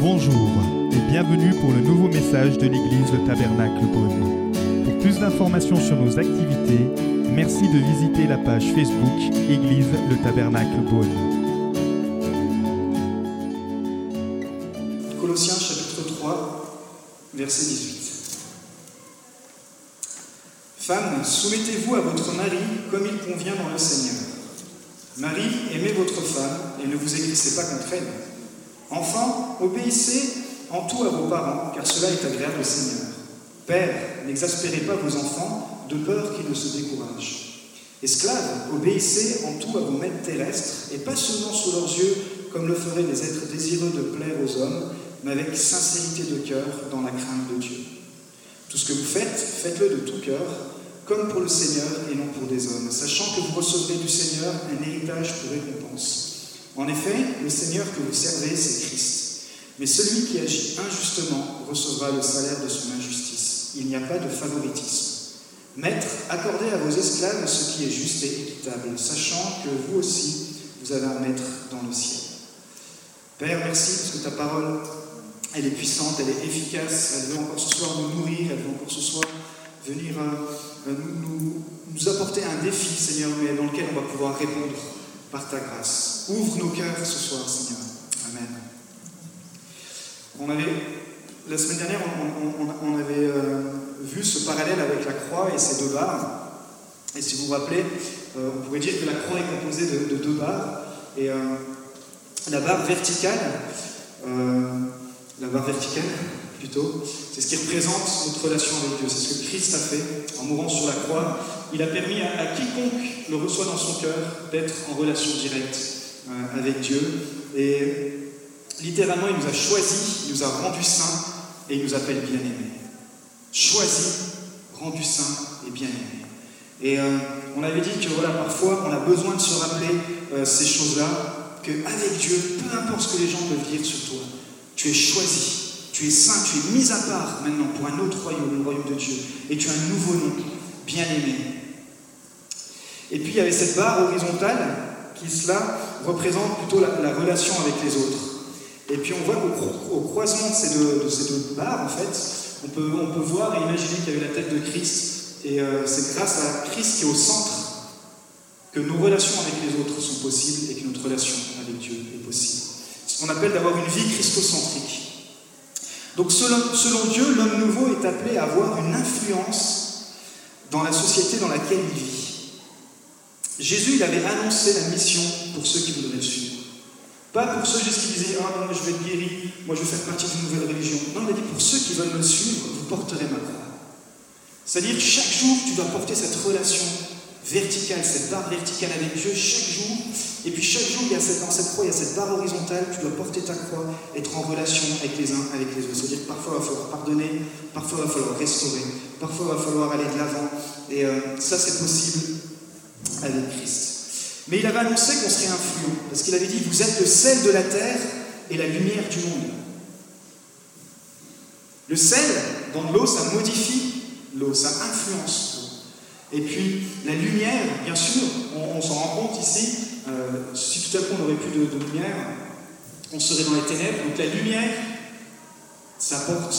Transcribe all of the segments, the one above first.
Bonjour et bienvenue pour le nouveau message de l'église Le Tabernacle Beaune. Pour plus d'informations sur nos activités, merci de visiter la page Facebook Église Le Tabernacle Beaune. Colossiens chapitre 3, verset 18. Femmes, soumettez-vous à votre mari comme il convient dans le Seigneur. Marie, aimez votre femme et ne vous aigrissez pas contre elle. Enfants, obéissez en tout à vos parents, car cela est agréable au Seigneur. Père, n'exaspérez pas vos enfants, de peur qu'ils ne se découragent. Esclaves, obéissez en tout à vos maîtres terrestres, et pas seulement sous leurs yeux, comme le feraient des êtres désireux de plaire aux hommes, mais avec sincérité de cœur, dans la crainte de Dieu. Tout ce que vous faites, faites-le de tout cœur, comme pour le Seigneur et non pour des hommes, sachant que vous recevrez du Seigneur un héritage pour récompense. En effet, le Seigneur que vous servez, c'est Christ. Mais celui qui agit injustement recevra le salaire de son injustice. Il n'y a pas de favoritisme. Maître, accordez à vos esclaves ce qui est juste et équitable, sachant que vous aussi, vous avez un maître dans le ciel. Père, merci parce que ta parole, elle est puissante, elle est efficace, elle veut encore ce soir nous nourrir, elle veut encore ce soir venir euh, nous, nous apporter un défi, Seigneur, mais dans lequel on va pouvoir répondre par ta grâce. Ouvre nos cœurs ce soir, Seigneur. Amen. On avait, la semaine dernière, on, avait euh, vu ce parallèle avec la croix et ses deux barres. Et si vous vous rappelez, euh, on pourrait dire que la croix est composée de, de deux barres. Et euh, la barre verticale, la barre verticale plutôt, c'est ce qui représente notre relation avec Dieu. C'est ce que Christ a fait en mourant sur la croix. Il a permis à, quiconque le reçoit dans son cœur d'être en relation directe euh, avec Dieu. Et littéralement, il nous a choisis, il nous a rendus saints et il nous appelle bien-aimés. Choisis, rendus saints et bien-aimés. Et euh, on avait dit que voilà, parfois, on a besoin de se rappeler euh, ces choses-là, qu'avec Dieu, peu importe ce que les gens peuvent dire sur toi, tu es choisi, tu es saint, tu es mis à part maintenant pour un autre royaume, le royaume de Dieu. Et tu as un nouveau nom, bien-aimé. Et puis il y avait cette barre horizontale qui, cela, représente plutôt la, la relation avec les autres. Et puis on voit qu'au au croisement de ces, deux, barres, en fait, on peut, on peut voir et imaginer qu'il y avait la tête de Christ. Et euh, c'est grâce à Christ qui est au centre que nos relations avec les autres sont possibles et que notre relation avec Dieu est possible. Ce qu'on appelle d'avoir une vie christocentrique. Donc selon, Dieu, l'homme nouveau est appelé à avoir une influence dans la société dans laquelle il vit. Jésus, il avait annoncé la mission pour ceux qui voudraient le suivre. Pas pour ceux juste qui disaient Ah, moi je vais être guéri, moi je vais faire partie d'une nouvelle religion. Non, il a dit Pour ceux qui veulent me suivre, vous porterez ma croix. C'est-à-dire, chaque jour, tu dois porter cette relation verticale, cette barre verticale avec Dieu, chaque jour. Et puis chaque jour, il y a cette, dans cette croix, il y a cette barre horizontale, tu dois porter ta croix, être en relation avec les uns, avec les autres. C'est-à-dire que parfois, il va falloir pardonner, parfois, il va falloir restaurer, parfois, il va falloir aller de l'avant. Et euh, ça, c'est possible avec Christ. Mais il avait annoncé qu'on serait influent, parce qu'il avait dit, vous êtes le sel de la terre et la lumière du monde. Le sel, dans l'eau, ça modifie l'eau, ça influence l'eau. Et puis, la lumière, bien sûr, on, on s'en rend compte ici, euh, si tout à coup on n'aurait plus de, de, lumière, on serait dans les ténèbres. Donc la lumière, ça porte,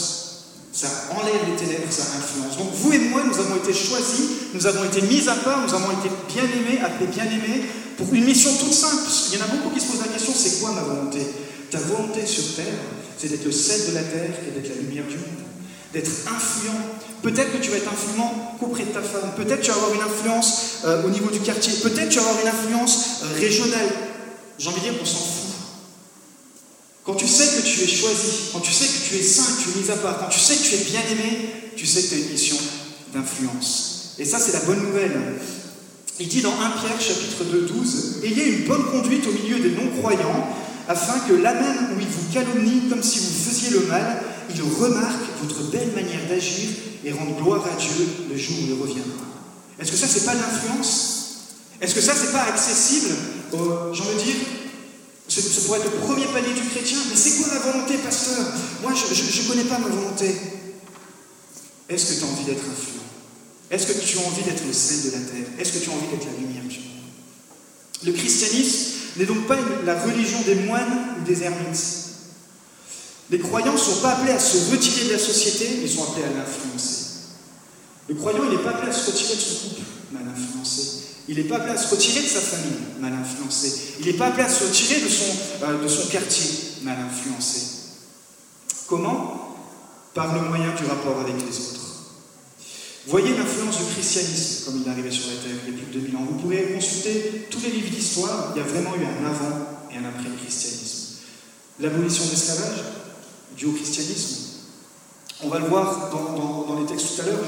ça enlève les ténèbres, ça influence. Donc vous et moi, nous avons été choisis, nous avons été mis à part, nous avons été bien aimés, appelés bien aimés, pour une mission toute simple. Il y en a beaucoup qui se posent la question, c'est quoi ma volonté? Ta volonté sur terre, c'est d'être le sel de la terre et d'être la lumière du monde. D'être influent. Peut-être que tu vas être influent qu'auprès de ta femme. Peut-être que tu vas avoir une influence euh, au niveau du quartier. Peut-être que tu vas avoir une influence euh, régionale. J'ai envie de dire qu'on s'en fout. Quand tu sais que tu es choisi, quand tu sais que tu es saint, tu es mis à part, quand tu sais que tu es bien aimé, tu sais que tu as une mission d'influence. Et ça, c'est la bonne nouvelle. Il dit dans 1 Pierre chapitre 2, 12, Ayez une bonne conduite au milieu des non-croyants, afin que là même où ils vous calomnient comme si vous faisiez le mal, ils remarquent votre belle manière d'agir et rendent gloire à Dieu le jour où il reviendra. Est-ce que ça, c'est pas l'influence? Est-ce que ça, c'est pas accessible? J'ai envie de dire, ce, pourrait être le premier palier du chrétien, mais c'est quoi ma volonté, pasteur? Moi, je ne connais pas ma volonté. Est-ce que tu as envie d'être influent? Est-ce que tu as envie d'être le sel de la terre? Est-ce que tu as envie d'être la lumière du monde? Le christianisme n'est donc pas la religion des moines ou des ermites. Les croyants ne sont pas appelés à se retirer de la société, ils sont appelés à l'influencer. Le croyant, il n'est pas appelé à se retirer de son couple, mal influencé. Il n'est pas appelé à se retirer de sa famille, mal influencé. Il n'est pas appelé à se retirer de son, euh, quartier, mal influencé. Comment? Par le moyen du rapport avec les autres. Voyez l'influence du christianisme comme il est arrivé sur la terre il y plus de 2000 ans. Vous pourrez consulter tous les livres d'histoire, il y a vraiment eu un avant et un après le christianisme. L'abolition de l'esclavage, dû au christianisme. On va le voir dans, les textes tout à l'heure,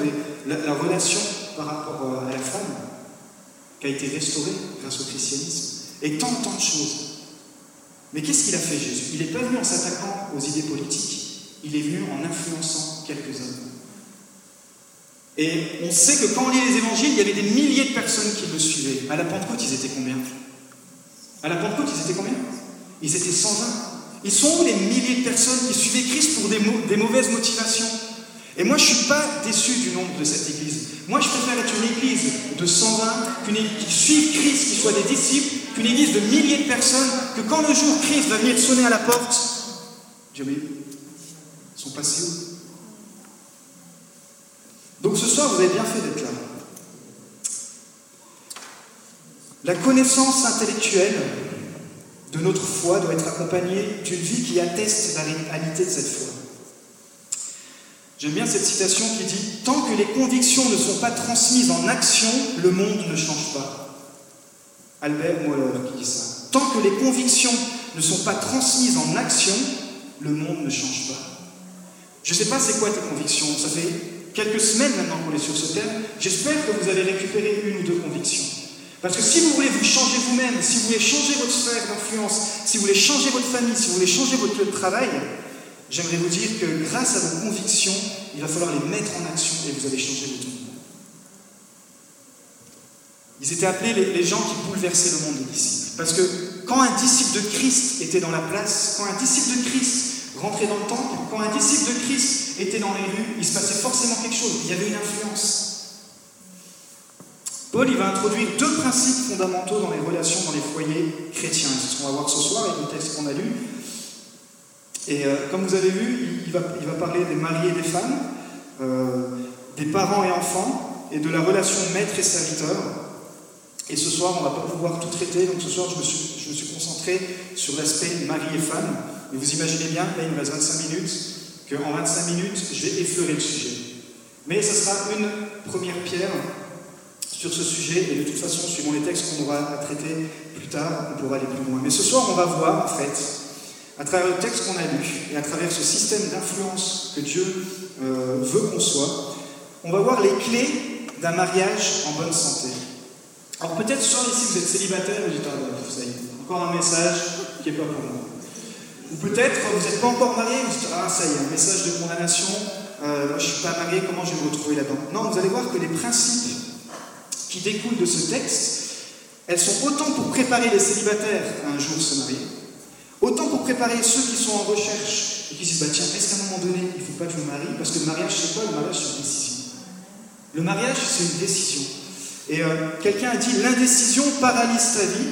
la, relation par rapport euh, à la femme qui a été restaurée grâce au christianisme, et tant, tant de choses. Mais qu'est-ce qu'il a fait Jésus? Il n'est pas venu en s'attaquant aux idées politiques, il est venu en influençant quelques-uns. Et on sait que quand on lit les évangiles, il y avait des milliers de personnes qui le suivaient. À la Pentecôte, ils étaient combien? À la Pentecôte, ils étaient combien? Ils étaient 120. Ils sont où les milliers de personnes qui suivaient Christ pour des, mauvaises motivations? Et moi, je ne suis pas déçu du nombre de cette église. Moi, je préfère être une église de 120, qu'une qui suive Christ, qui soit des disciples, qu'une église de milliers de personnes, que quand le jour Christ va venir sonner à la porte, Dieu mais ils sont passés où donc ce soir, vous avez bien fait d'être là. La connaissance intellectuelle de notre foi doit être accompagnée d'une vie qui atteste la réalité de cette foi. J'aime bien cette citation qui dit Tant que les convictions ne sont pas transmises en action, le monde ne change pas. Albert Moller qui dit ça. Tant que les convictions ne sont pas transmises en action, le monde ne change pas. Je ne sais pas c'est quoi tes convictions. Ça fait quelques semaines maintenant qu'on est sur ce thème, j'espère que vous avez récupéré une ou deux convictions. Parce que si vous voulez vous changer vous-même, si vous voulez changer votre sphère d'influence, si vous voulez changer votre famille, si vous voulez changer votre lieu de travail, j'aimerais vous dire que grâce à vos convictions, il va falloir les mettre en action et vous allez changer votre monde. Ils étaient appelés les, gens qui bouleversaient le monde des disciples. Parce que quand un disciple de Christ était dans la place, quand un disciple de Christ rentrait dans le temple, quand un disciple de Christ était dans les rues, il se passait forcément quelque chose, il y avait une influence. Paul il va introduire deux principes fondamentaux dans les relations dans les foyers chrétiens. C'est ce qu'on va voir ce soir avec le texte qu'on a lu. Et euh, comme vous avez vu, il, va, parler des mariés et des femmes, euh, des parents et enfants, et de la relation maître et serviteur. Et ce soir, on ne va pas pouvoir tout traiter, donc ce soir, je me suis, concentré sur l'aspect mari et femme. Mais vous imaginez bien, il me reste 25 minutes, qu'en 25 minutes, je vais effleurer le sujet. Mais ce sera une première pierre sur ce sujet, et de toute façon, suivant les textes qu'on aura à traiter plus tard, on pourra aller plus loin. Mais ce soir, on va voir, en fait, à travers le texte qu'on a lu, et à travers ce système d'influence que Dieu euh, veut qu'on soit, on va voir les clés d'un mariage en bonne santé. Alors peut-être ce soir ici, vous êtes célibataire, vous dites, ah, ça y est, encore un message qui n'est pas pour moi. Ou peut-être vous n'êtes pas encore marié, vous dites Ah, ça y est, un message de condamnation, euh, je ne suis pas marié, comment je vais me retrouver là-dedans? Non, vous allez voir que les principes qui découlent de ce texte, elles sont autant pour préparer les célibataires à un jour se marier, autant pour préparer ceux qui sont en recherche et qui se disent bah, Tiens, est-ce qu'à un moment donné, il ne faut pas que je me marie? Parce que le mariage, c'est quoi? Le mariage, c'est une décision. Le mariage, c'est une décision. Et euh, quelqu'un a dit L'indécision paralyse ta vie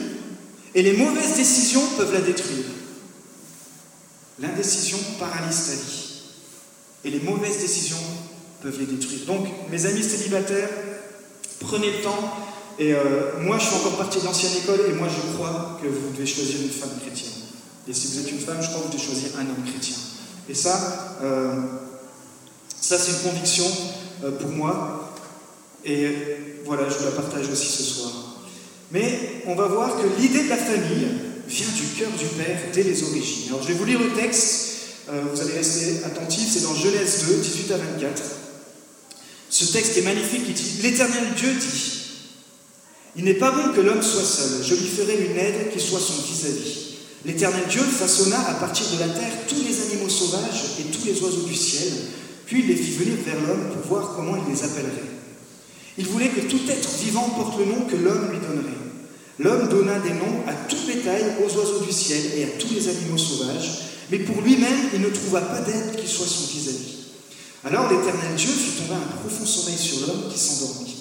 et les mauvaises décisions peuvent la détruire. L'indécision paralyse ta vie. Et les mauvaises décisions peuvent les détruire. Donc, mes amis célibataires, prenez le temps. Et euh, moi, je suis encore partie de l'ancienne école et moi, je crois que vous devez choisir une femme chrétienne. Et si vous êtes une femme, je crois que vous devez choisir un homme chrétien. Et ça, euh, ça c'est une conviction euh, pour moi. Et voilà, je vous la partage aussi ce soir. Mais on va voir que l'idée de la famille, vient du cœur du Père dès les origines. Alors je vais vous lire le texte, vous allez rester attentifs, c'est dans Genèse 2, 18 à 24. Ce texte est magnifique, il dit, l'Éternel Dieu dit, il n'est pas bon que l'homme soit seul, je lui ferai une aide qui soit son vis-à-vis. L'Éternel Dieu façonna à partir de la terre tous les animaux sauvages et tous les oiseaux du ciel, puis il les fit venir vers l'homme pour voir comment il les appellerait. Il voulait que tout être vivant porte le nom que l'homme lui donnerait. L'homme donna des noms à tout bétail, aux oiseaux du ciel et à tous les animaux sauvages, mais pour lui-même, il ne trouva pas d'aide qui soit son vis-à-vis. Alors l'Éternel Dieu fit tomber un profond sommeil sur l'homme qui s'endormit.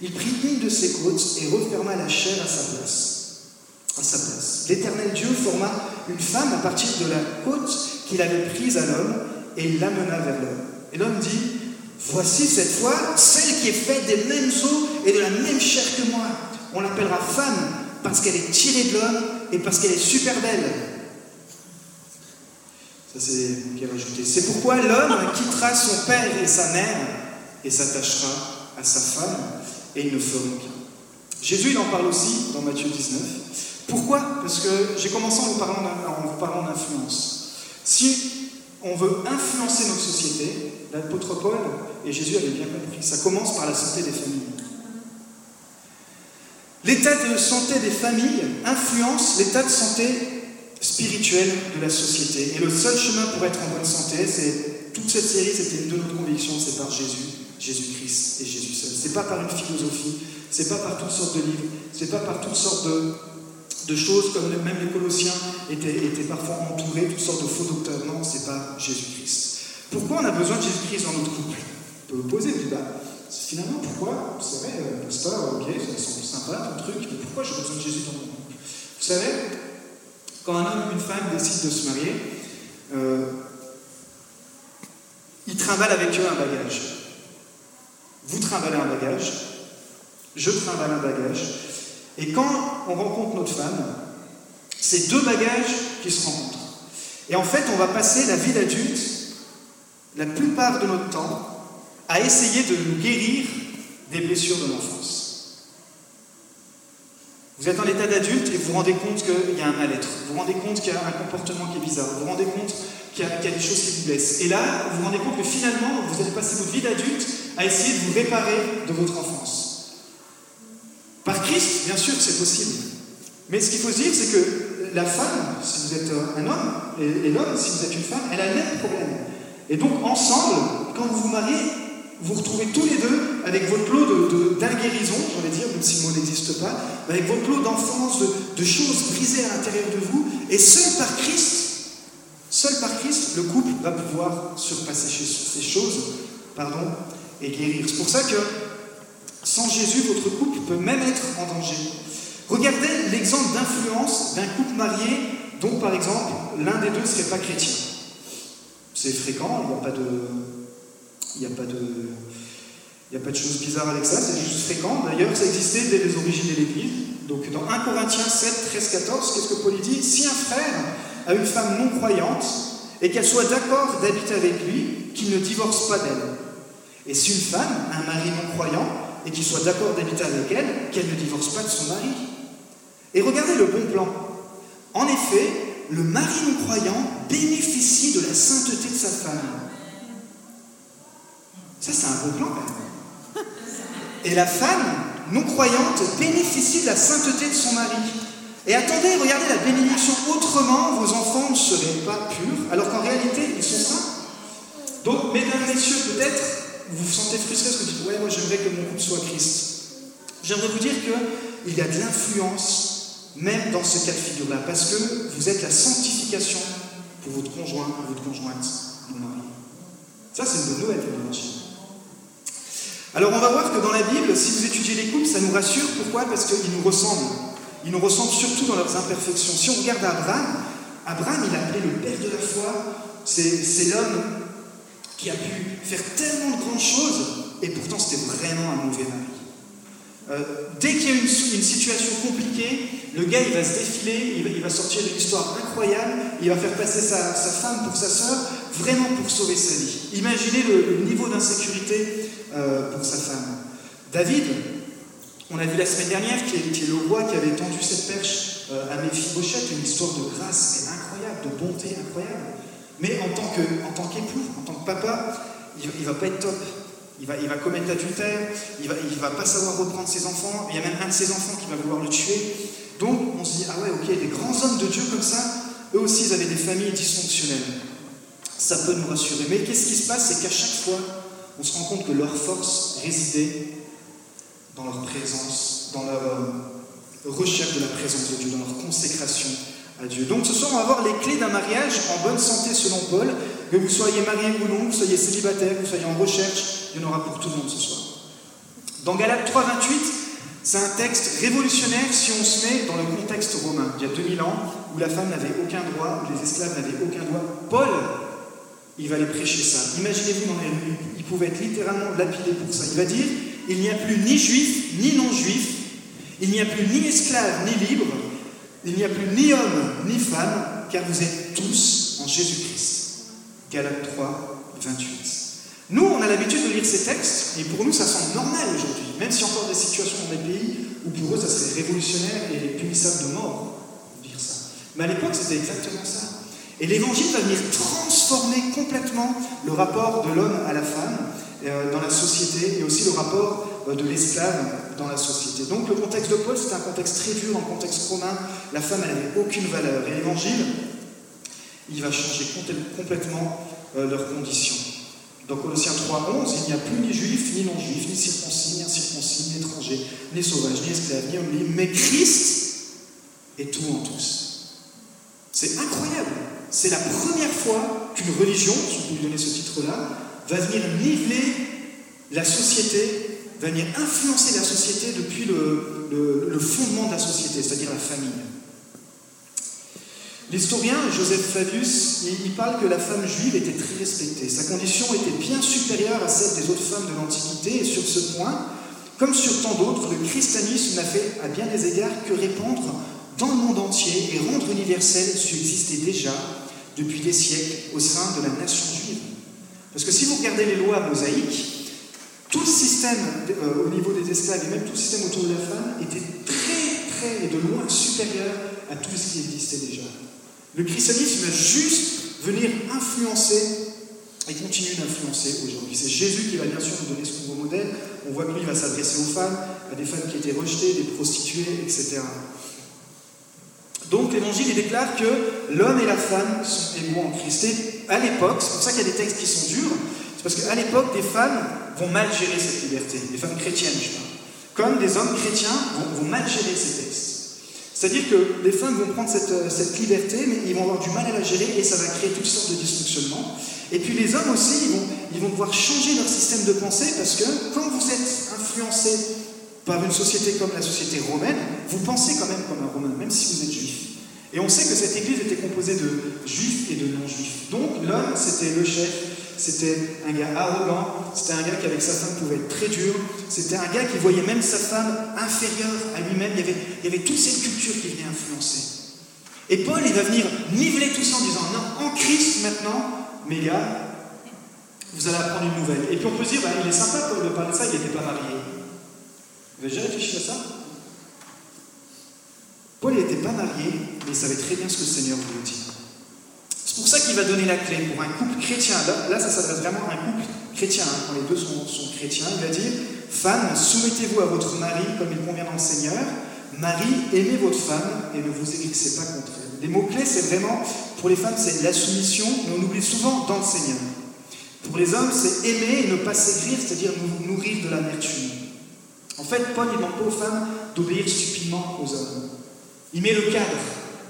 Il prit une de ses côtes et referma la chair à sa place. L'Éternel Dieu forma une femme à partir de la côte qu'il avait prise à l'homme et l'amena vers l'homme. Et l'homme dit, voici cette fois celle qui est faite des mêmes os et de la même chair que moi. On l'appellera femme parce qu'elle est tirée de l'homme et parce qu'elle est super belle. C'est pourquoi l'homme quittera son père et sa mère et s'attachera à sa femme et ils ne feront qu'un. Jésus il en parle aussi dans Matthieu 19. Pourquoi? Parce que j'ai commencé en vous parlant d'influence. Si on veut influencer notre société, l'apôtre Paul et Jésus avaient bien compris, ça commence par la santé des familles. L'état de santé des familles influence l'état de santé spirituelle de la société. Et le seul chemin pour être en bonne santé, c'est toute cette série, c'était une de nos convictions, c'est par Jésus, Jésus-Christ et Jésus seul. C'est pas par une philosophie, c'est pas par toutes sortes de livres, c'est pas par toutes sortes de, de choses comme même les Colossiens étaient, étaient parfois entourés, toutes sortes de faux docteurs. Non, c'est pas Jésus-Christ. Pourquoi on a besoin de Jésus-Christ dans notre couple? On peut vous poser le débat. Finalement, pourquoi Vous savez, euh, pasteur, ok, ça semble sympa ton truc, mais pourquoi j'ai besoin de Jésus dans mon couple? Vous savez, quand un homme ou une femme décident de se marier, euh, ils trimballent avec eux un bagage. Vous trimballez un bagage, je trimballe un bagage, et quand on rencontre notre femme, c'est deux bagages qui se rencontrent. Et en fait, on va passer la vie d'adulte, la plupart de notre temps, à essayer de nous guérir des blessures de l'enfance. Vous êtes en état d'adulte et vous vous rendez compte qu'il y a un mal-être, vous vous rendez compte qu'il y a un comportement qui est bizarre, vous vous rendez compte qu'il y, a des choses qui vous blessent. Et là, vous vous rendez compte que finalement, vous allez passer votre vie d'adulte à essayer de vous réparer de votre enfance. Par Christ, bien sûr, c'est possible. Mais ce qu'il faut se dire, c'est que la femme, si vous êtes un homme, et, l'homme, si vous êtes une femme, elle a le même problème. Et donc, ensemble, quand vous vous mariez, vous retrouvez tous les deux avec votre lot d'inguérison, de, j'allais dire, même si le mot n'existe pas, avec votre lot d'enfance, de, choses brisées à l'intérieur de vous, et seul par Christ, seul par Christ, le couple va pouvoir surpasser ces choses, pardon, et guérir. C'est pour ça que sans Jésus, votre couple peut même être en danger. Regardez l'exemple d'influence d'un couple marié dont, par exemple, l'un des deux ne serait pas chrétien. C'est fréquent, il n'y a pas de. Il n'y a pas de. Choses bizarres avec ça, c'est juste fréquent. D'ailleurs, ça existait dès les origines de l'Église. Donc, dans 1 Corinthiens 7, 13, 14, qu'est-ce que Paul dit? Si un frère a une femme non croyante et qu'elle soit d'accord d'habiter avec lui, qu'il ne divorce pas d'elle. Et si une femme a un mari non croyant et qu'il soit d'accord d'habiter avec elle, qu'elle ne divorce pas de son mari. Et regardez le bon plan. En effet, le mari non-croyant bénéficie de la sainteté de sa femme. Ça, c'est un bon plan quand même. Et la femme non-croyante bénéficie de la sainteté de son mari. Et attendez, regardez la bénédiction. Autrement, vos enfants ne seraient pas purs, alors qu'en réalité, ils sont saints. Donc, mesdames, messieurs, peut-être vous vous sentez frustré parce que vous dites Ouais, moi j'aimerais que mon couple soit Christ. J'aimerais vous dire qu'il y a de l'influence même dans ce cas de figure-là, parce que vous êtes la sanctification pour votre conjoint, votre conjointe, mon mari. Ça, c'est une bonne nouvelle Alors, on va voir que dans la Bible, si vous étudiez les couples, ça nous rassure. Pourquoi? Parce qu'ils nous ressemblent. Ils nous ressemblent surtout dans leurs imperfections. Si on regarde Abraham, Abraham, il a appelé le père de la foi. C'est l'homme qui a pu faire tellement de grandes choses, et pourtant c'était vraiment un mauvais mari. Euh, dès qu'il y a une, une, situation compliquée, le gars il va se défiler, il va, sortir une histoire incroyable, il va faire passer sa, femme pour sa soeur, vraiment pour sauver sa vie. Imaginez le, niveau d'insécurité euh, pour sa femme. David, on a vu la semaine dernière, qui est, le roi qui avait tendu cette perche euh, à Méphibosheth, une histoire de grâce incroyable, de bonté incroyable. Mais en tant, qu'époux, en tant que papa, il ne va pas être top. Il va, commettre l'adultère, il ne va, va pas savoir reprendre ses enfants, il y a même un de ses enfants qui va vouloir le tuer. Donc on se dit, ah ouais, ok, des grands hommes de Dieu comme ça, eux aussi ils avaient des familles dysfonctionnelles. Ça peut nous rassurer. Mais qu'est-ce qui se passe? C'est qu'à chaque fois, on se rend compte que leur force résidait dans leur présence, dans leur euh, recherche de la présence de Dieu, dans leur consécration Dieu. Donc ce soir, on va voir les clés d'un mariage en bonne santé selon Paul. Que vous soyez marié ou non, que vous soyez célibataire, que vous soyez en recherche, il y en aura pour tout le monde ce soir. Dans Galates 3.28, C'est un texte révolutionnaire si on se met dans le contexte romain. Il y a 2000 ans, où la femme n'avait aucun droit, où les esclaves n'avaient aucun droit. Paul, il va aller prêcher ça. Imaginez-vous dans les rues, il pouvait être littéralement lapidé pour ça. Il va dire, il n'y a plus ni juif, ni non-juif, il n'y a plus ni esclave, ni libre, il n'y a plus ni homme, ni femme, car vous êtes tous en Jésus-Christ. Galates 3, 28. Nous, on a l'habitude de lire ces textes, et pour nous, ça semble normal aujourd'hui, même a encore des situations dans des pays où pour eux, ça serait révolutionnaire et punissable de mort, dire ça. Mais à l'époque, c'était exactement ça. Et l'évangile va venir transformer complètement le rapport de l'homme à la femme euh, dans la société, et aussi le rapport euh, de l'esclave dans la société. Donc le contexte de Paul, c'est un contexte très dur, un contexte romain. La femme, elle n'avait aucune valeur. Et l'évangile, il va changer complètement euh, leurs conditions. Dans Colossiens 3, 11, il n'y a plus ni juif, ni non-juif, ni circoncis, ni incirconcis, ni étranger, ni sauvage, ni esclave, ni homme libre, mais Christ est tout en tous. C'est incroyable. C'est la première fois qu'une religion, si peut lui donner ce titre-là, va venir niveler la société, va venir influencer la société depuis le, le fondement de la société, c'est-à-dire la famille. L'historien Joseph Flavius, il parle que la femme juive était très respectée. Sa condition était bien supérieure à celle des autres femmes de l'Antiquité, et sur ce point, comme sur tant d'autres, le christianisme n'a fait à bien des égards que répandre dans le monde entier et rendre universel ce qui existait déjà depuis des siècles au sein de la nation juive. Parce que si vous regardez les lois mosaïques, tout le système euh, au niveau des esclaves et même tout le système autour de la femme était très, très et de loin supérieur à tout ce qui existait déjà. Le christianisme va juste venir influencer et continue d'influencer aujourd'hui. C'est Jésus qui va bien sûr nous donner ce nouveau modèle. On voit que lui va s'adresser aux femmes, à des femmes qui étaient rejetées, des prostituées, etc. Donc l'évangile il déclare que l'homme et la femme sont égaux en Christ. Et à l'époque, c'est pour ça qu'il y a des textes qui sont durs, c'est parce qu'à l'époque, des femmes vont mal gérer cette liberté, des femmes chrétiennes, je parle. Comme des hommes chrétiens vont, vont mal gérer ces textes. C'est-à-dire que les femmes vont prendre euh, cette, liberté, mais ils vont avoir du mal à la gérer et ça va créer toutes sortes de dysfonctionnements. Et puis les hommes aussi, ils vont, ils vont devoir changer leur système de pensée parce que quand vous êtes influencé par une société comme la société romaine, vous pensez quand même comme un romain, même si vous êtes juif. Et on sait que cette église était composée de juifs et de non-juifs. Donc l'homme, c'était le chef, c'était un gars arrogant, c'était un gars qui avec sa femme pouvait être très dur, c'était un gars qui voyait même sa femme inférieure à lui-même, il y avait, toute cette culture qui venait influencer. Et Paul, il va venir niveler tout ça en disant, non, en Christ maintenant, mes gars, vous allez apprendre une nouvelle. Et puis on peut se dire, bah, il est sympa Paul de parler de ça, il n'était pas marié. Vous avez déjà réfléchi à ça? Paul n'était pas marié, mais il savait très bien ce que le Seigneur voulait dire. C'est pour ça qu'il va donner la clé pour un couple chrétien. Là, ça s'adresse vraiment à un couple chrétien, hein, quand les deux sont, chrétiens. Il va dire Femmes, soumettez-vous à votre mari comme il convient dans le Seigneur. Marie, aimez votre femme et ne vous églissez pas contre elle. Les mots-clés, c'est vraiment, pour les femmes, c'est la soumission, mais on oublie souvent dans le Seigneur. Pour les hommes, c'est aimer et ne pas s'aigrir, c'est-à-dire nous nourrir de l'amertume. En fait, Paul ne demande pas aux femmes d'obéir stupidement aux hommes. Il met le cadre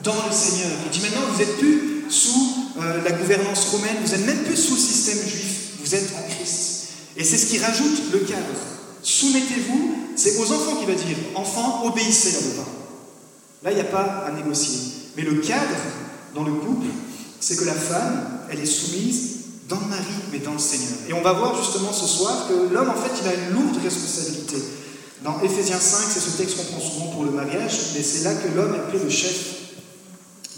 dans le Seigneur. Il dit maintenant, vous n'êtes plus sous euh, la gouvernance romaine, vous n'êtes même plus sous le système juif, vous êtes en Christ. Et c'est ce qui rajoute le cadre. Soumettez-vous, c'est aux enfants qui va dire enfants, obéissez à vos parents. Là, il n'y a pas à négocier. Mais le cadre dans le couple, c'est que la femme, elle est soumise dans le mari, mais dans le Seigneur. Et on va voir justement ce soir que l'homme, en fait, il a une lourde responsabilité. Dans Éphésiens 5, c'est ce texte qu'on prend souvent pour le mariage, mais c'est là que l'homme est appelé le chef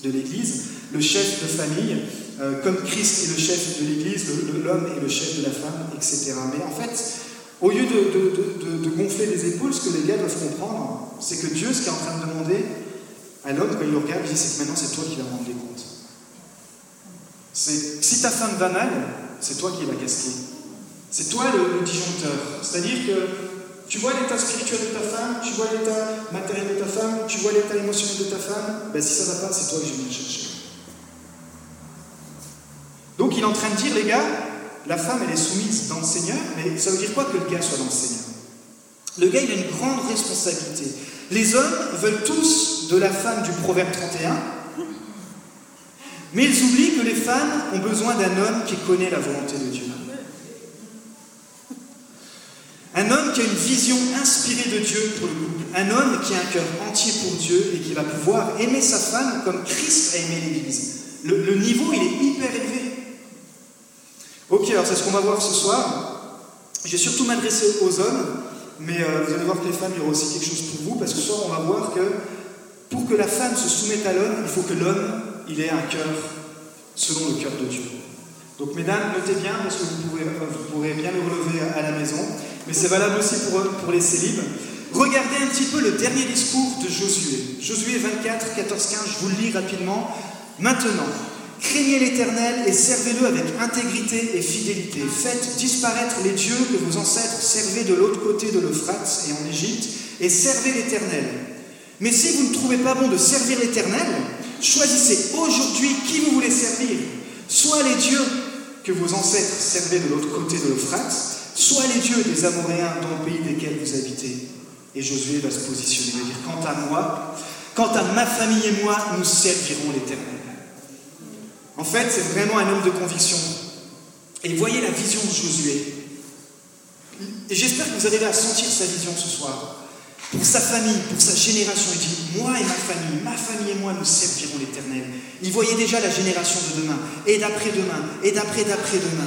de l'Église le chef de famille, euh, comme Christ est le chef de l'Église, l'homme est le chef de la femme, etc. Mais en fait, au lieu de, gonfler les épaules, ce que les gars doivent comprendre, c'est que Dieu, ce qu'il est en train de demander à l'homme, quand il le regarde, il dit c'est que maintenant c'est toi qui vas rendre les comptes. Si ta femme va mal, c'est toi qui vas casquer. C'est toi le, disjoncteur. C'est-à-dire que tu vois l'état spirituel de ta femme, tu vois l'état matériel de ta femme, tu vois l'état émotionnel de ta femme, ben si ça ne va pas, c'est toi que je viens chercher. Donc il est en train de dire, les gars, la femme, elle est soumise dans le Seigneur, mais ça veut dire quoi que le gars soit dans le Seigneur? Le gars, il a une grande responsabilité. Les hommes veulent tous de la femme du Proverbe 31, mais ils oublient que les femmes ont besoin d'un homme qui connaît la volonté de Dieu. Un homme qui a une vision inspirée de Dieu pour le couple. Un homme qui a un cœur entier pour Dieu et qui va pouvoir aimer sa femme comme Christ a aimé l'Église. Le, le niveau, il est hyper élevé. Ok, alors c'est ce qu'on va voir ce soir. Je vais surtout m'adresser aux hommes, mais euh, vous allez voir que les femmes, il y aura aussi quelque chose pour vous, parce que ce soir, on va voir que pour que la femme se soumette à l'homme, il faut que l'homme, il ait un cœur selon le cœur de Dieu. Donc, mesdames, notez bien, parce que vous, pourrez, vous pourrez bien le relever à, la maison, mais c'est valable aussi pour, les célibes. Regardez un petit peu le dernier discours de Josué. Josué 24, 14, 15, je vous le lis rapidement. Maintenant, Craignez l'Éternel et servez-le avec intégrité et fidélité. Faites disparaître les dieux que vos ancêtres servaient de l'autre côté de l'Euphrate et en Égypte, et servez l'Éternel. Mais si vous ne trouvez pas bon de servir l'Éternel, choisissez aujourd'hui qui vous voulez servir. Soit les dieux que vos ancêtres servaient de l'autre côté de l'Euphrate, soit les dieux des Amoréens dans le pays desquels vous habitez. Et Josué va se positionner, il va dire, quant à moi, quant à ma famille et moi, nous servirons l'Éternel. En fait, c'est vraiment un homme de conviction. Et voyez la vision de Josué. Et j'espère que vous arrivez à sentir sa vision ce soir. Pour sa famille, pour sa génération, il dit, moi et ma famille, ma famille et moi, nous servirons l'Éternel. Il voyait déjà la génération de demain, et d'après-demain, et d'après-d'après-demain.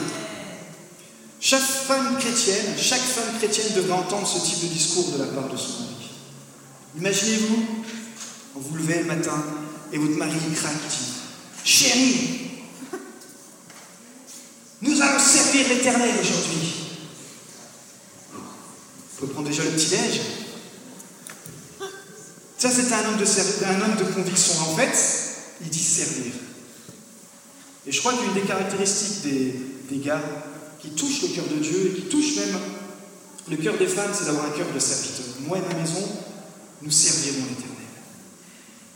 Chaque femme chrétienne, chaque femme chrétienne devrait entendre ce type de discours de la part de son mari. Imaginez-vous, vous vous levez le matin et votre mari craque, dit Chérie, nous allons servir l'Éternel aujourd'hui. On peut prendre déjà le petit-déj. Ça, c'est un, homme de conviction. En fait, il dit servir. Et je crois qu'une des caractéristiques des gars qui touchent le cœur de Dieu et qui touchent même le cœur des femmes, c'est d'avoir un cœur de serviteur. Moi et ma maison, nous servirons l'Éternel.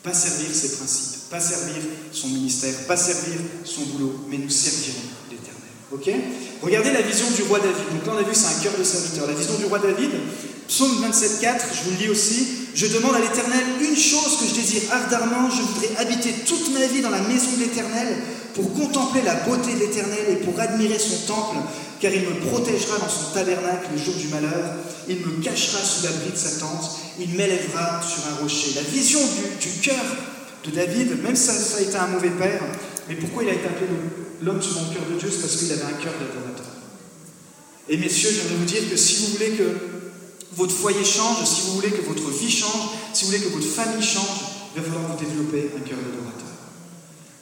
Pas servir ses principes, pas servir son ministère, pas servir son boulot, mais nous servirons l'Éternel. Ok? Regardez la vision du roi David. Donc là, on a vu, c'est un cœur de serviteur. La vision du roi David, psaume 27,4, je vous le lis aussi. Je demande à l'Éternel une chose que je désire ardemment. Je voudrais habiter toute ma vie dans la maison de l'Éternel pour contempler la beauté de l'Éternel et pour admirer son temple, car il me protégera dans son tabernacle le jour du malheur. Il me cachera sous l'abri de sa tente il m'élèvera sur un rocher. La vision du, cœur de David, même si ça, a été un mauvais père, mais pourquoi il a été appelé l'homme selon le cœur de Dieu C'est parce qu'il avait un cœur d'adorateur. Et messieurs, je viens de vous dire que si vous voulez que votre foyer change, si vous voulez que votre vie change, si vous voulez que votre famille change, il va falloir vous développer un cœur d'adorateur.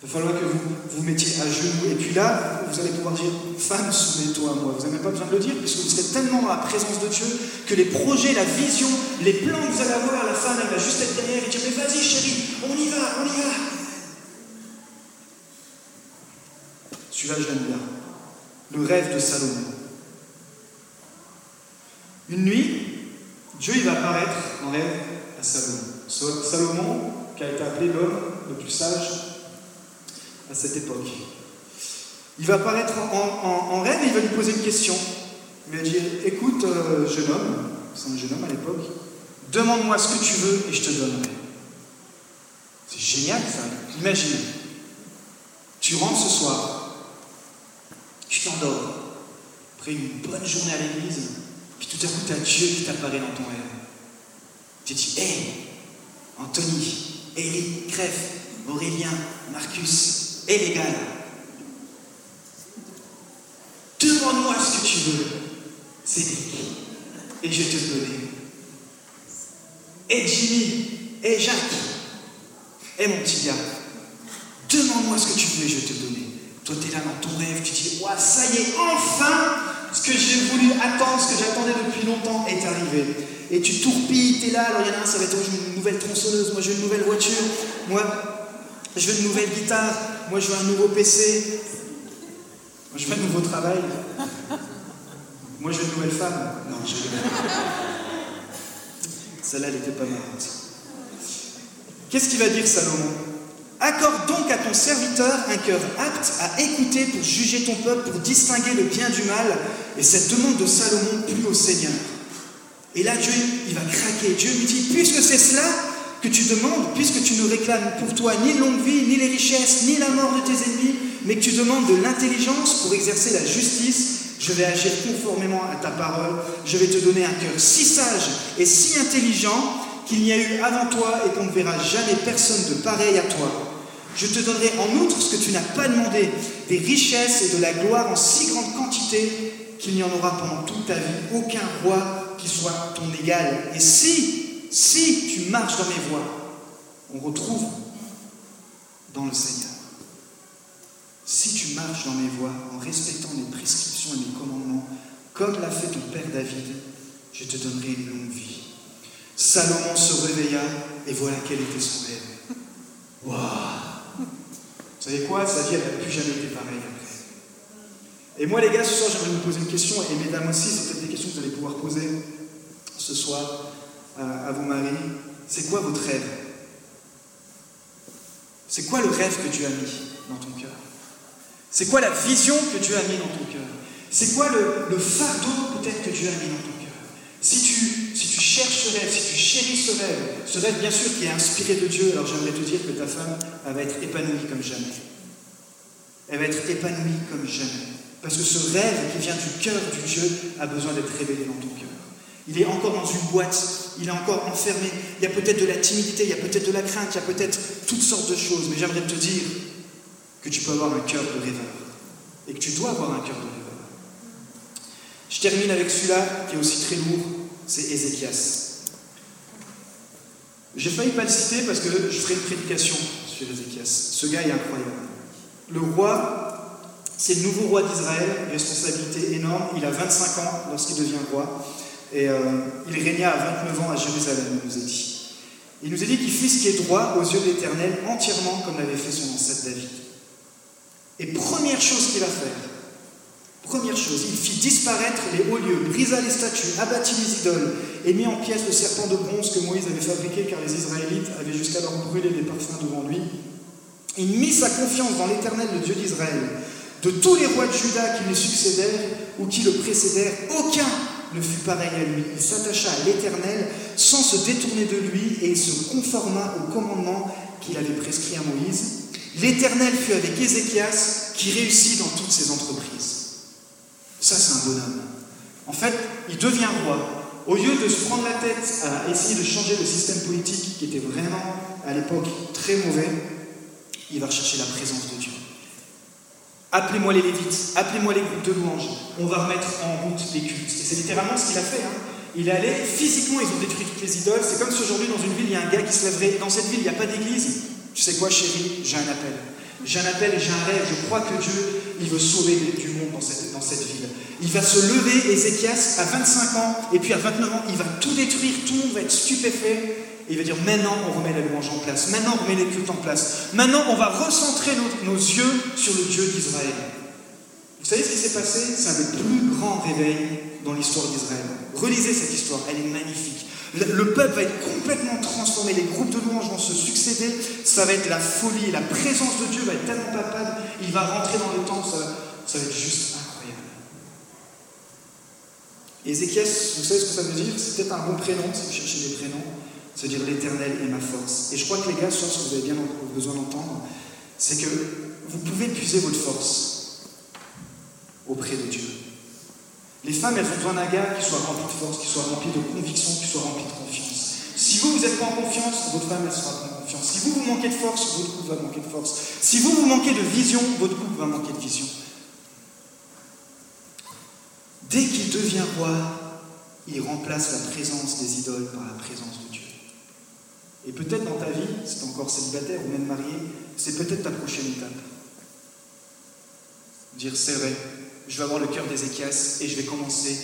Il va falloir que vous vous mettiez à genoux. Et puis là, vous allez pouvoir dire Femme, soumets-toi à moi. Vous n'avez même pas besoin de le dire, puisque vous serez tellement dans la présence de Dieu que les projets, la vision, les plans que vous allez avoir, la femme, elle va juste être derrière et dire Mais vas-y, chérie, on y va, on y va. Celui-là, je l'aime bien. Le rêve de Salomon. Une nuit, Dieu il va apparaître en rêve à Salomon. Salomon, qui a été appelé l'homme le plus sage à cette époque. Il va apparaître en, rêve et il va lui poser une question. Il va dire Écoute, euh, jeune homme, c'est un jeune homme à l'époque, demande-moi ce que tu veux et je te donnerai. C'est génial ça. Imagine, tu rentres ce soir, tu t'endors, après une bonne journée à l'église, puis tout à coup, tu as Dieu qui t'apparaît dans ton rêve. Tu dis Hé, Anthony, Eric, Crève, Aurélien, Marcus, et légal. Demande-moi ce que tu veux, Cédric, et je te donnerai. Et Jimmy, et Jacques, et mon petit gars, demande-moi ce que tu veux et je te donner. Toi, tu es là dans ton rêve, tu dis, ouais, ça y est, enfin, ce que j'ai voulu attendre, ce que j'attendais depuis longtemps est arrivé. Et tu tourpilles, tu es là, alors il y en a un, ça va être, une nouvelle tronçonneuse, moi je veux une nouvelle voiture, moi je veux une nouvelle guitare, moi je veux un nouveau PC. Moi je veux un nouveau travail. Moi je veux une nouvelle femme. Non, je veux Celle-là, elle n'était pas marrante. Qu'est-ce qu'il va dire Salomon Accorde donc à ton serviteur un cœur apte à écouter pour juger ton peuple, pour distinguer le bien du mal. Et cette demande de Salomon plut au Seigneur. Et là, Dieu, il va craquer. Dieu lui dit, puisque c'est cela, que tu demandes, puisque tu ne réclames pour toi ni longue vie, ni les richesses, ni la mort de tes ennemis, mais que tu demandes de l'intelligence pour exercer la justice, Je vais agir conformément à ta parole. Je vais te donner un cœur si sage et si intelligent qu'il n'y a eu avant toi et qu'on ne verra jamais personne de pareil à toi. Je te donnerai en outre ce que tu n'as pas demandé, des richesses et de la gloire en si grande quantité qu'il n'y en aura pendant toute ta vie aucun roi qui soit ton égal. Et si, si tu marches dans mes voies, on retrouve dans le Seigneur. Si tu marches dans mes voies en respectant mes prescriptions et mes commandements, comme l'a fait ton père David, je te donnerai une longue vie. Salomon se réveilla et voilà quel était son rêve. Waouh Vous savez quoi? Sa vie, n'a plus jamais été pareille après. Et moi, les gars, ce soir, j'aimerais vous poser une question, et mesdames aussi, c'est peut-être des questions que vous allez pouvoir poser ce soir euh, à vos maris. C'est quoi votre rêve? C'est quoi le rêve que tu as mis dans ton cœur? C'est quoi la vision que tu as mis dans ton cœur? C'est quoi le, fardeau peut-être que tu as mis dans ton cœur? Si tu cherches ce rêve, si tu chéris ce rêve, ce rêve bien sûr qui est inspiré de Dieu, alors j'aimerais te dire que ta femme, elle va être épanouie comme jamais. Elle va être épanouie comme jamais. Parce que ce rêve qui vient du cœur du Dieu a besoin d'être révélé dans ton cœur. Il est encore dans une boîte, il est encore enfermé. Il y a peut-être de la timidité, il y a peut-être de la crainte, il y a peut-être toutes sortes de choses. Mais j'aimerais te dire que tu peux avoir un cœur de rêveur. Et que tu dois avoir un cœur de rêveur. Je termine avec celui-là qui est aussi très lourd c'est Ézéchias. J'ai failli pas le citer parce que je ferai une prédication sur Ézéchias. Ce gars est incroyable. Le roi, c'est le nouveau roi d'Israël, responsabilité énorme. Il a 25 ans lorsqu'il devient roi. Et euh, il régna à 29 ans à Jérusalem, il nous a dit. Il nous a dit qu'il fit ce qui est droit aux yeux de l'Éternel entièrement comme l'avait fait son ancêtre David. Et première chose qu'il a fait, Première chose, il fit disparaître les hauts lieux, brisa les statues, abattit les idoles et mit en pièces le serpent de bronze que Moïse avait fabriqué car les Israélites avaient jusqu'alors brûlé des parfums devant lui. Il mit sa confiance dans l'Éternel, le Dieu d'Israël. De tous les rois de Juda qui lui succédèrent ou qui le précédèrent, aucun ne fut pareil à lui. Il s'attacha à l'Éternel sans se détourner de lui et il se conforma au commandement qu'il avait prescrit à Moïse. L'Éternel fut avec Ézéchias qui réussit dans toutes ses entreprises. Ça, c'est un bonhomme. En fait, il devient roi. Au lieu de se prendre la tête à essayer de changer le système politique qui était vraiment, à l'époque, très mauvais, il va rechercher la présence de Dieu. Appelez-moi les Lévites, appelez-moi les groupes de louanges, on va remettre en route les cultes. Et c'est littéralement ce qu'il a fait. Hein. Il allé, physiquement, ils ont détruit toutes les idoles. C'est comme si aujourd'hui, dans une ville, il y a un gars qui se lèverait. Dans cette ville, il n'y a pas d'église. Tu sais quoi, chérie? J'ai un appel. J'ai un appel et j'ai un rêve. Je crois que Dieu, il veut sauver du monde dans cette, dans cette ville. Il va se lever, Ézéchias, à 25 ans, et puis à 29 ans, il va tout détruire, tout le monde va être stupéfait. Il va dire maintenant on remet la louange en place, maintenant on remet les cultes en place, maintenant on va recentrer nos, yeux sur le Dieu d'Israël. Vous savez ce qui s'est passé? C'est un des plus grands réveils dans l'histoire d'Israël. Relisez cette histoire, elle est magnifique. Le peuple va être complètement transformé, les groupes de louanges vont se succéder, ça va être la folie, la présence de Dieu va être tellement palpable, il va rentrer dans le temple, ça, va être juste incroyable. Ézéchias, vous savez ce que ça veut dire? C'est peut-être un bon prénom, si vous cherchez des prénoms, veut dire l'éternel est ma force. Et je crois que les gars, ce que vous avez bien besoin d'entendre, c'est que vous pouvez puiser votre force auprès de Dieu. Les femmes, elles ont besoin d'un gars qui soit rempli de force, qui soit rempli de conviction, qui soit rempli de confiance. Si vous, vous n'êtes pas en confiance, votre femme, elle sera pas en confiance. Si vous, vous manquez de force, votre couple va manquer de force. Si vous, vous manquez de vision, votre couple va manquer de vision. Dès qu'il devient roi, il remplace la présence des idoles par la présence de Dieu. Et peut-être dans ta vie, si tu es encore célibataire ou même marié, c'est peut-être ta prochaine étape. Dire c'est vrai, je vais avoir le cœur d'Ézéchias et je vais commencer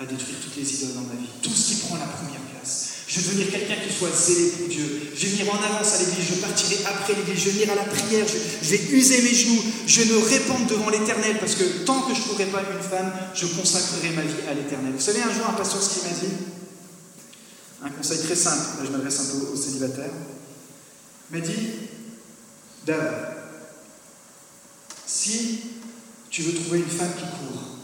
à détruire toutes les idoles dans ma vie. Tout ce qui prend la première place. Je vais devenir quelqu'un qui soit zélé pour Dieu. Je vais venir en avance à l'église, je partirai après l'église, je vais venir à la prière, je, vais user mes genoux, je vais me répandre devant l'éternel parce que tant que je ne pourrai pas une femme, je consacrerai ma vie à l'éternel. Vous savez, un jour, un pasteur, ce qu'il m'a dit, un conseil très simple, là je m'adresse un peu aux célibataires, m'a dit, Dave, si tu veux trouver une femme qui court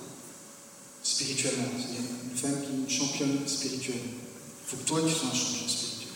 spirituellement, c'est-à-dire une femme qui est une championne spirituelle. Il faut que toi, tu sois un champion spirituel.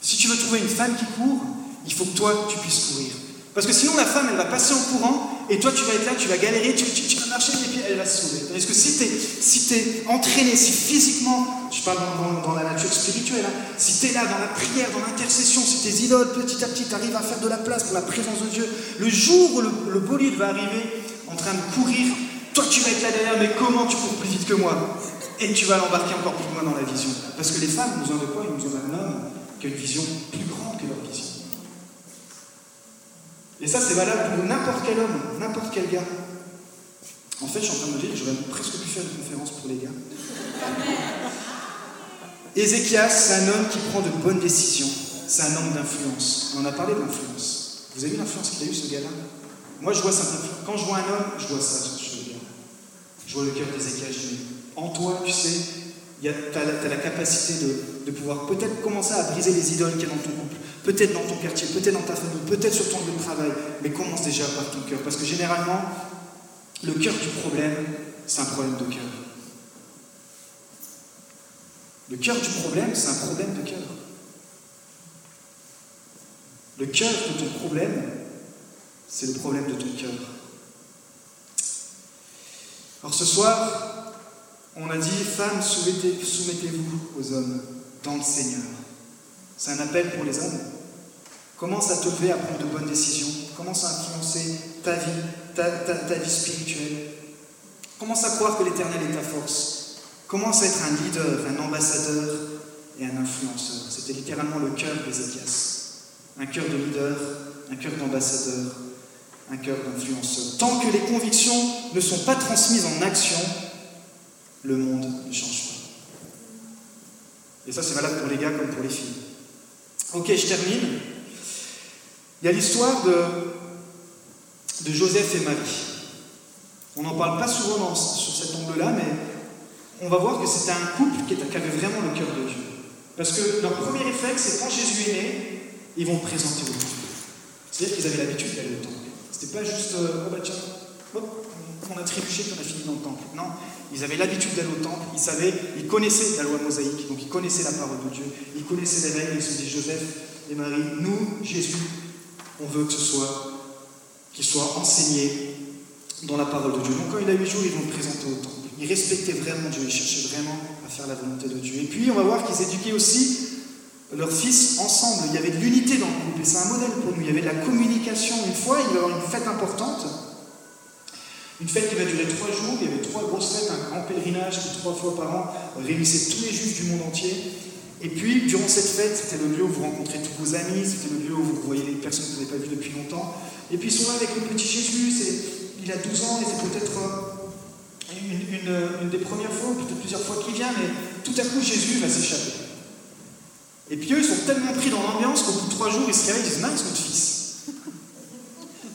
Si tu veux trouver une femme qui court, il faut que toi, tu puisses courir. Parce que sinon, la femme, elle va passer en courant, et toi tu vas être là, tu vas galérer, tu, vas marcher, et puis elle va se sauver. Parce que si tu es, entraîné, si physiquement, je parle dans, la nature spirituelle, hein, si tu es là dans la prière, dans l'intercession, si tes idoles petit à petit arrivent à faire de la place pour la présence de Dieu, le jour où le, le va arriver en train de courir, toi tu vas être là derrière, mais comment tu cours plus vite que moi? Et tu vas l'embarquer encore plus loin dans la vision. Parce que les femmes, nous ont de quoi? Ils ont d'un homme qui a une vision plus grande que. Et ça, c'est valable pour n'importe quel homme, n'importe quel gars. En fait, je suis en train de me dire j'aurais presque pu faire une conférence pour les gars. Ézéchias, c'est un homme qui prend de bonnes décisions. C'est un homme d'influence. On a parlé d'influence. Vous avez vu l'influence qu'il a eu, ce gars-là? Moi, je vois ça. Quand je vois un homme, je vois ça. Je, je vois le cœur d'Ézéchias. Je dis, en toi, tu sais, tu as, la capacité de, de pouvoir peut-être commencer à briser les idoles qu'il y a dans ton couple peut-être dans ton quartier, peut-être dans ta famille, peut-être sur ton lieu de travail, mais commence déjà par ton cœur. Parce que généralement, le cœur du problème, c'est un problème de cœur. Le cœur du problème, c'est un problème de cœur. Le cœur de ton problème, c'est le problème de ton cœur. Alors ce soir, on a dit, femmes, soumettez-vous aux hommes dans le Seigneur. C'est un appel pour les hommes. Commence à te lever à prendre de bonnes décisions? Commence à influencer ta vie, ta, vie spirituelle? Commence à croire que l'éternel est ta force? Commence à être un leader, un ambassadeur et un influenceur? C'était littéralement le cœur d'Ézéchias. Un cœur de leader, un cœur d'ambassadeur, un cœur d'influenceur. Tant que les convictions ne sont pas transmises en action, le monde ne change pas. Et ça, c'est valable pour les gars comme pour les filles. Ok, je termine. Il y a l'histoire de, Joseph et Marie. On n'en parle pas souvent sur cet angle-là, mais on va voir que c'était un couple qui, avait vraiment le cœur de Dieu. Parce que leur premier réflexe, c'est quand Jésus est né, ils vont présenter au temple. C'est-à-dire qu'ils avaient l'habitude d'aller au temple. C'était pas juste, euh, oh bah tiens, on a trébuché puis on a fini dans le temple. Non, ils avaient l'habitude d'aller au temple, ils savaient, ils connaissaient la loi mosaïque, donc ils connaissaient la parole de Dieu, ils connaissaient les règles, ils se disaient Joseph et Marie, nous, Jésus, on veut que ce soit, qu'il soit enseigné dans la parole de Dieu. Donc quand il a huit jours, ils vont le présenter au temple. Ils respectaient vraiment Dieu, ils cherchaient vraiment à faire la volonté de Dieu. Et puis on va voir qu'ils éduquaient aussi leurs fils ensemble. Il y avait de l'unité dans le couple, et c'est un modèle pour nous. Il y avait de la communication. Une fois, il y avait une fête importante, une fête qui va durer trois jours. Il y avait trois grosses fêtes, un grand pèlerinage qui, trois fois par an, réunissait tous les juifs du monde entier. Et puis, durant cette fête, c'était le lieu où vous rencontrez tous vos amis, c'était le lieu où vous voyez les personnes que vous n'avez pas vues depuis longtemps. Et puis, ils sont là avec le petit Jésus, il a 12 ans, et c'est peut-être euh, une, des premières fois, peut-être plusieurs fois qu'il vient, mais tout à coup, Jésus va s'échapper. Et puis, eux, ils sont tellement pris dans l'ambiance qu'au bout de trois jours, ils se réveillent et disent Mince, notre fils.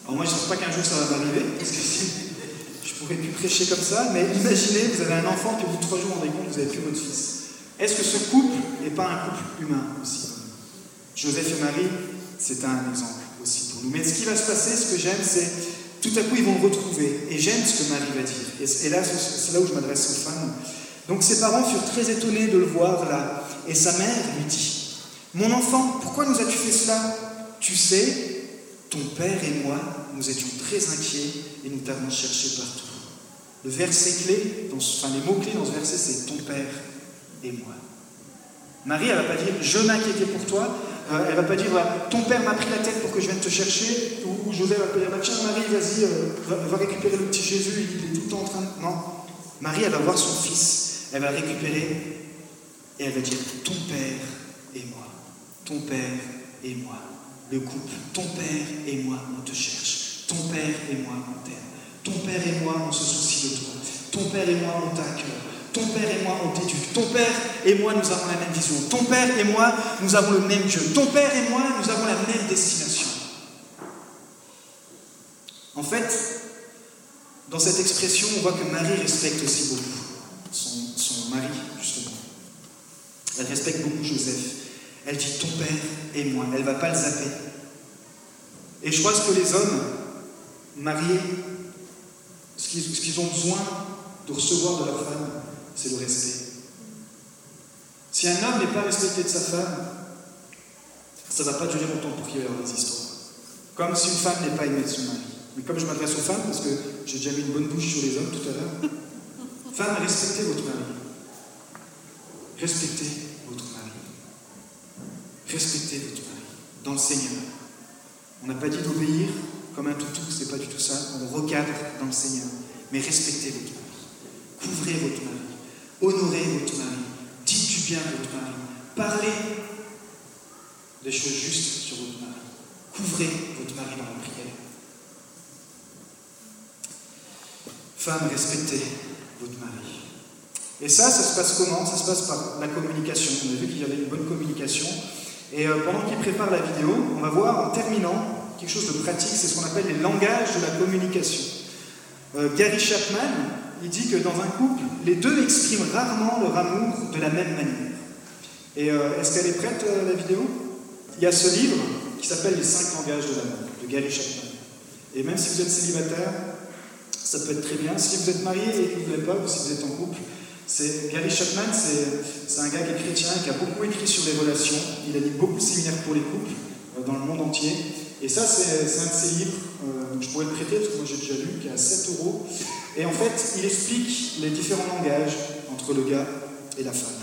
Alors, moi, je ne sais pas qu'un jour ça va m'arriver, parce que je pourrais plus prêcher comme ça, mais imaginez, vous avez un enfant, puis au bout de trois jours, on est compte, vous n'avez plus votre fils. Est-ce que ce couple n'est pas un couple humain aussi? Joseph et Marie, c'est un exemple aussi pour nous. Mais ce qui va se passer, ce que j'aime, c'est tout à coup ils vont le retrouver. Et j'aime ce que Marie va dire. Et, là, c'est là où je m'adresse aux femmes. Donc ses parents furent très étonnés de le voir là. Et sa mère lui dit Mon enfant, pourquoi nous as-tu fait cela? Tu sais, ton père et moi, nous étions très inquiets et nous t'avons cherché partout. Le verset clé, enfin les mots-clés dans ce verset, c'est ton père et moi. Marie, elle ne va pas dire je m'inquiétais pour toi, euh, elle ne va pas dire ton père m'a pris la tête pour que je vienne te chercher, ou, Joseph va dire tiens Marie, vas-y, euh, va, récupérer le petit Jésus, il est tout le temps en train de. Non. Marie, elle va voir son fils, elle va récupérer. Et elle va dire ton père et moi, ton père et moi, le couple, ton père et moi, on te cherche, ton père et moi, on t'aime, ton père et moi, on se soucie de toi, ton père et moi, on t'a ton père et moi, on t'éduque. Ton père et moi, nous avons la même vision. Ton père et moi, nous avons le même Dieu. Ton père et moi, nous avons la même destination. En fait, dans cette expression, on voit que Marie respecte aussi beaucoup son, mari, justement. Elle respecte beaucoup Joseph. Elle dit ton père et moi. Elle ne va pas le zapper. Et je pense que les hommes mariés, ce qu'ils ont besoin de recevoir de leur femme, c'est le respect. Si un homme n'est pas respecté de sa femme, ça ne va pas durer longtemps pour qu'il y ait des histoires. Comme si une femme n'est pas aimée de son mari. Mais comme je m'adresse aux femmes, parce que j'ai déjà mis une bonne bouche sur les hommes tout à l'heure, femmes, respectez votre mari. Respectez votre mari. Respectez votre mari dans le Seigneur. On n'a pas dit d'obéir comme un toutou, c'est pas du tout ça. On recadre dans le Seigneur. Mais respectez votre mari. Couvrez votre mari. Honorez votre mari. Dites du bien à votre mari. Parlez des choses justes sur votre mari. Couvrez votre mari dans la prière. Femme, respectez votre mari. Et ça, ça se passe comment? Ça se passe par la communication. On a vu qu'il y avait une bonne communication. Et euh, pendant qu'il prépare la vidéo, on va voir en terminant quelque chose de pratique, c'est ce qu'on appelle les langages de la communication. Euh, Gary Chapman, il dit que dans un couple, les deux expriment rarement leur amour de la même manière. Et euh, est-ce qu'elle est prête, la vidéo? Il y a ce livre qui s'appelle Les cinq langages de l'amour, de Gary Chapman. Et même si vous êtes célibataire, ça peut être très bien. Si vous êtes marié et que vous ne voulez pas, ou si vous êtes en couple, c'est, Gary Chapman, c'est, un gars qui est chrétien, qui a beaucoup écrit sur les relations. Il a dit beaucoup de séminaires pour les couples euh, dans le monde entier. Et ça, c'est, un de ses livres, euh, je pourrais le prêter parce que moi j'ai déjà lu, qui est à 7 euros. Et en fait, il explique les différents langages entre le gars et la femme.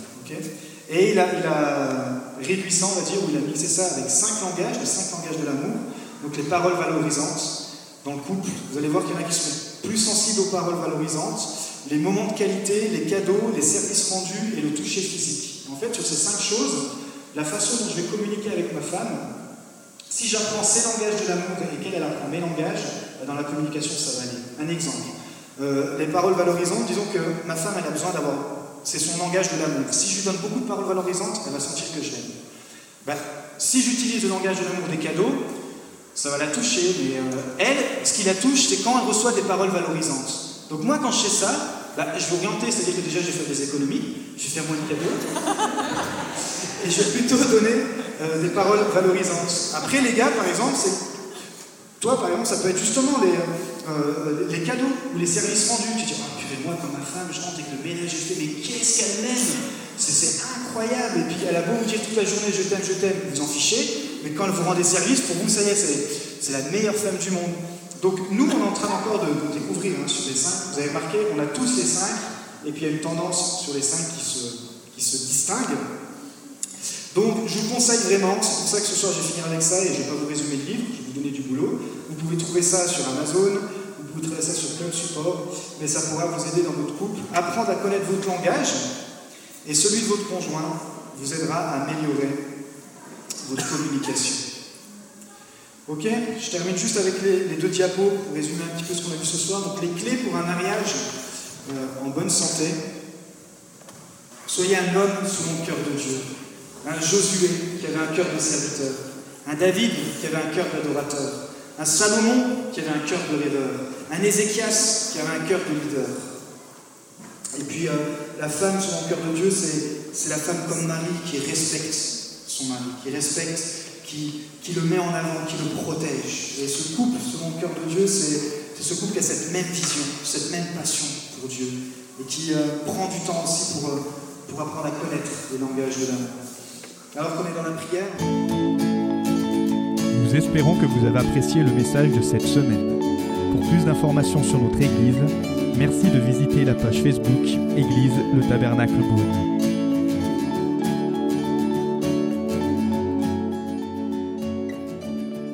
et il a, il a réduit ça, on va dire, où il a mixé ça avec cinq langages, les cinq langages de l'amour. Donc les paroles valorisantes dans le couple. Vous allez voir qu'il y en a qui sont plus sensibles aux paroles valorisantes, les moments de qualité, les cadeaux, les services rendus et le toucher physique. En fait, sur ces cinq choses, la façon dont je vais communiquer avec ma femme, si j'apprends ses langages de l'amour et qu'elle apprend mes langages, bah, dans la communication, ça va aller. Un exemple. Euh, les paroles valorisantes, disons que ma femme, elle a besoin d'avoir. C'est son langage de l'amour. Si je lui donne beaucoup de paroles valorisantes, elle va sentir que je l'aime. Bah, si j'utilise le langage de l'amour des cadeaux, ça va la toucher. Mais euh, elle, ce qui la touche, c'est quand elle reçoit des paroles valorisantes. Donc moi, quand je fais ça, bah, je vais orienter, c'est-à-dire que déjà, je vais faire des économies, je vais faire moins de cadeaux, et je vais plutôt donner euh, des paroles valorisantes. Après, les gars, par exemple, c'est... Toi, par exemple, ça peut être justement les, euh, les cadeaux ou les services rendus. Tu dis, oh, moi, comme ma femme, je rentre avec le ménage, je fais, mais qu'est-ce qu'elle m'aime c'est, incroyable. Et puis, elle a beau vous dire toute la journée, je t'aime, je t'aime, vous en fichez, mais quand elle vous rend des services, pour vous, ça y est, c'est, la meilleure femme du monde. Donc nous, on est en train encore de, découvrir hein, sur les cinq. Vous avez remarqué, on a tous les cinq, et puis il y a une tendance sur les cinq qui se, qui se distingue. Donc je vous conseille vraiment, c'est pour ça que ce soir je vais finir avec ça et je ne vais pas vous résumer le livre, je vais vous donner du boulot. Vous pouvez trouver ça sur Amazon, trouver ça sur plein de supports, mais ça pourra vous aider dans votre couple. Apprendre à connaître votre langage et celui de votre conjoint vous aidera à améliorer votre communication. Ok Je termine juste avec les, deux diapos pour résumer un petit peu ce qu'on a vu ce soir. Donc les clés pour un mariage euh, en bonne santé. Soyez un homme selon le cœur de Dieu. Un Josué qui avait un cœur de serviteur. Un David qui avait un cœur d'adorateur. Un Salomon qui avait un cœur de rêveur. Un Ézéchias qui avait un cœur de leader. Et puis euh, la femme selon le cœur de Dieu, c'est la femme comme Marie qui respecte son mari, qui respecte qui, le met en avant, qui le protège. Et ce couple, selon le cœur de Dieu, c'est ce couple qui a cette même vision, cette même passion pour Dieu, et qui euh, prend du temps aussi pour, euh, pour apprendre à connaître les langages de l'amour. Alors qu'on est dans la prière. Nous espérons que vous avez apprécié le message de cette semaine. Pour plus d'informations sur notre Église, merci de visiter la page Facebook Église le Tabernacle Brune.